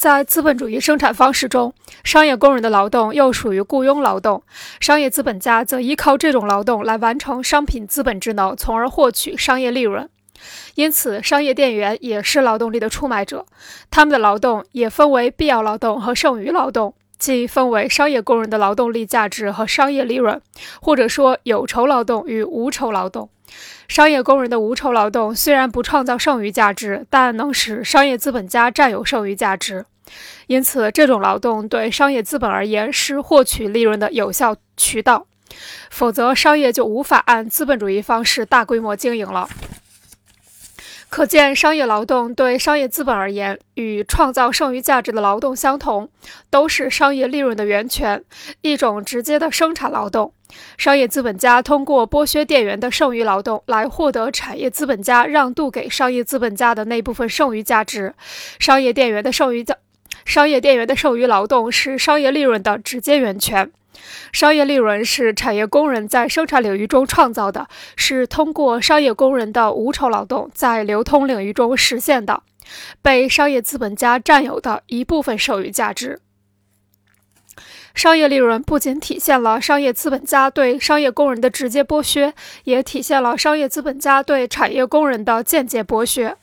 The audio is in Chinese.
在资本主义生产方式中，商业工人的劳动又属于雇佣劳动，商业资本家则依靠这种劳动来完成商品资本职能，从而获取商业利润。因此，商业店员也是劳动力的出卖者，他们的劳动也分为必要劳动和剩余劳动，即分为商业工人的劳动力价值和商业利润，或者说有酬劳动与无酬劳动。商业工人的无酬劳动虽然不创造剩余价值，但能使商业资本家占有剩余价值。因此，这种劳动对商业资本而言是获取利润的有效渠道，否则商业就无法按资本主义方式大规模经营了。可见，商业劳动对商业资本而言，与创造剩余价值的劳动相同，都是商业利润的源泉，一种直接的生产劳动。商业资本家通过剥削店员的剩余劳动来获得产业资本家让渡给商业资本家的那部分剩余价值。商业店员的剩余价，商业店员的剩余劳动是商业利润的直接源泉。商业利润是产业工人在生产领域中创造的，是通过商业工人的无酬劳动在流通领域中实现的，被商业资本家占有的一部分剩余价值。商业利润不仅体现了商业资本家对商业工人的直接剥削，也体现了商业资本家对产业工人的间接剥削。